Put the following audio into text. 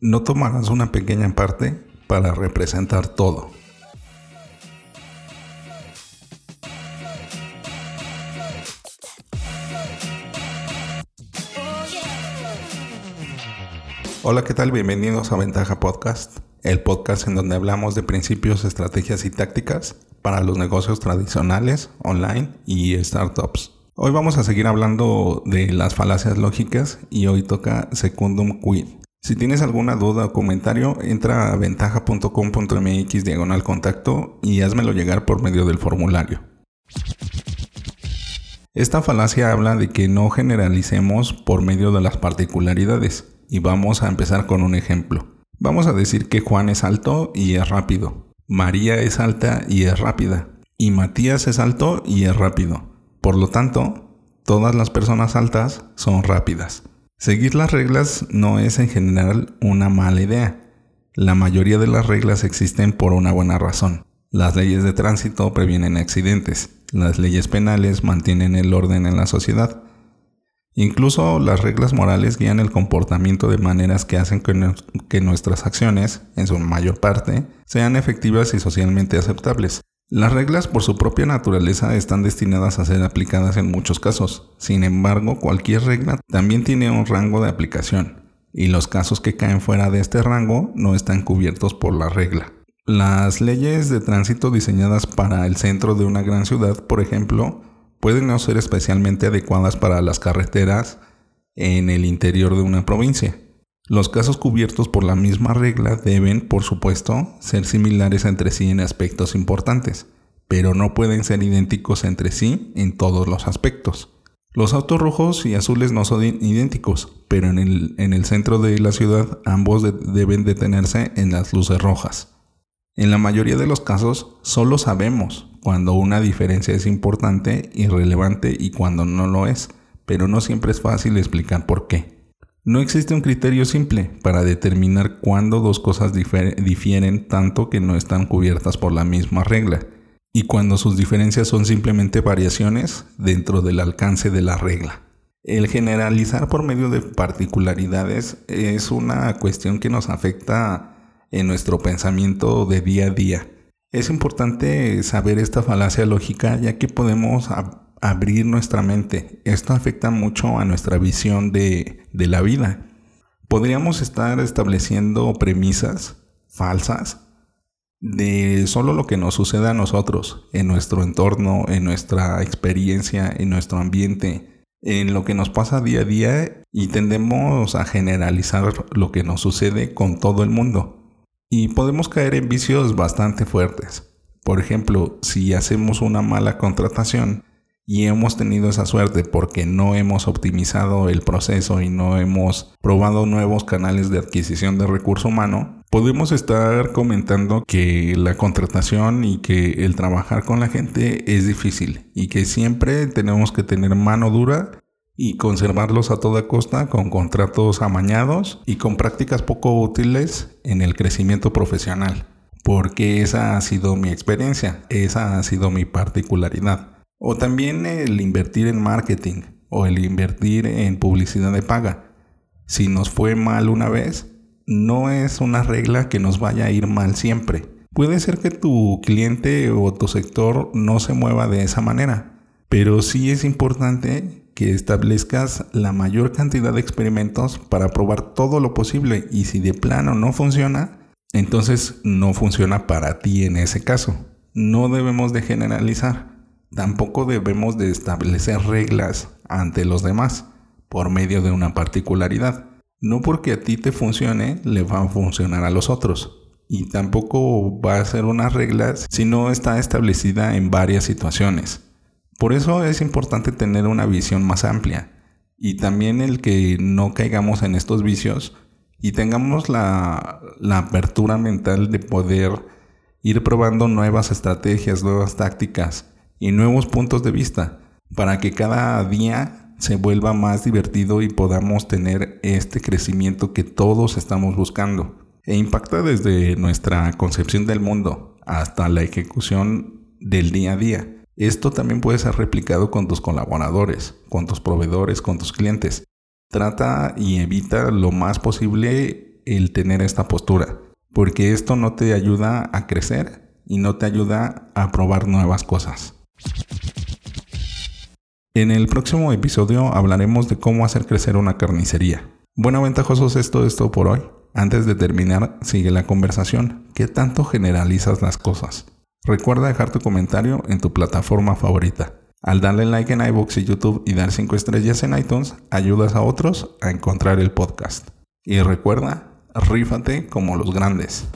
No tomarás una pequeña parte para representar todo. Hola, ¿qué tal? Bienvenidos a Ventaja Podcast, el podcast en donde hablamos de principios, estrategias y tácticas para los negocios tradicionales, online y startups. Hoy vamos a seguir hablando de las falacias lógicas y hoy toca Secundum Quid. Si tienes alguna duda o comentario, entra a ventaja.com.mx diagonal contacto y házmelo llegar por medio del formulario. Esta falacia habla de que no generalicemos por medio de las particularidades y vamos a empezar con un ejemplo. Vamos a decir que Juan es alto y es rápido, María es alta y es rápida, y Matías es alto y es rápido. Por lo tanto, todas las personas altas son rápidas. Seguir las reglas no es en general una mala idea. La mayoría de las reglas existen por una buena razón. Las leyes de tránsito previenen accidentes. Las leyes penales mantienen el orden en la sociedad. Incluso las reglas morales guían el comportamiento de maneras que hacen que, que, nuestras acciones, en su mayor parte, sean efectivas y socialmente aceptables. Las reglas por su propia naturaleza están destinadas a ser aplicadas en muchos casos. Sin embargo, cualquier regla también tiene un rango de aplicación, y los casos que caen fuera de este rango no están cubiertos por la regla. Las leyes de tránsito diseñadas para el centro de una gran ciudad, por ejemplo, pueden no ser especialmente adecuadas para las carreteras en el interior de una provincia. Los casos cubiertos por la misma regla deben, por supuesto, ser similares entre sí en aspectos importantes, pero no pueden ser idénticos entre sí en todos los aspectos. Los autos rojos y azules no son idénticos, pero en el, en el centro de la ciudad ambos deben detenerse en las luces rojas. En la mayoría de los casos, solo sabemos cuando una diferencia es importante y relevante y cuando no lo es, pero no siempre es fácil explicar por qué. No existe un criterio simple para determinar cuándo dos cosas difieren tanto que no están cubiertas por la misma regla y cuando sus diferencias son simplemente variaciones dentro del alcance de la regla. El generalizar por medio de particularidades es una cuestión que nos afecta en nuestro pensamiento de día a día. Es importante saber esta falacia lógica ya que podemos abrir nuestra mente. Esto afecta mucho a nuestra visión de, de la vida. Podríamos estar estableciendo premisas falsas de solo lo que nos sucede a nosotros, en nuestro entorno, en nuestra experiencia, en nuestro ambiente, en lo que nos pasa día a día y tendemos a generalizar lo que nos sucede con todo el mundo. Y podemos caer en vicios bastante fuertes. Por ejemplo, si hacemos una mala contratación, y hemos tenido esa suerte porque no hemos optimizado el proceso y no hemos probado nuevos canales de adquisición de recurso humano, podemos estar comentando que la contratación y que el trabajar con la gente es difícil y que siempre tenemos que tener mano dura y conservarlos a toda costa con contratos amañados y con prácticas poco útiles en el crecimiento profesional. Porque esa ha sido mi experiencia, esa ha sido mi particularidad. O también el invertir en marketing o el invertir en publicidad de paga. Si nos fue mal una vez, no es una regla que nos vaya a ir mal siempre. Puede ser que tu cliente o tu sector no se mueva de esa manera, pero sí es importante que establezcas la mayor cantidad de experimentos para probar todo lo posible y si de plano no funciona, entonces no funciona para ti en ese caso. No debemos de generalizar. Tampoco debemos de establecer reglas ante los demás por medio de una particularidad. No porque a ti te funcione, le va a funcionar a los otros. Y tampoco va a ser unas reglas si no está establecida en varias situaciones. Por eso es importante tener una visión más amplia. Y también el que no caigamos en estos vicios y tengamos la, la apertura mental de poder ir probando nuevas estrategias, nuevas tácticas y nuevos puntos de vista para que cada día se vuelva más divertido y podamos tener este crecimiento que todos estamos buscando. E impacta desde nuestra concepción del mundo hasta la ejecución del día a día. Esto también puede ser replicado con tus colaboradores, con tus proveedores, con tus clientes. Trata y evita lo más posible el tener esta postura, porque esto no te ayuda a crecer y no te ayuda a probar nuevas cosas. En el próximo episodio hablaremos de cómo hacer crecer una carnicería. Bueno, ventajosos, es todo por hoy. Antes de terminar, sigue la conversación. ¿Qué tanto generalizas las cosas? Recuerda dejar tu comentario en tu plataforma favorita. Al darle like en iBooks y YouTube y dar 5 estrellas en iTunes, ayudas a otros a encontrar el podcast. Y recuerda, rífate como los grandes.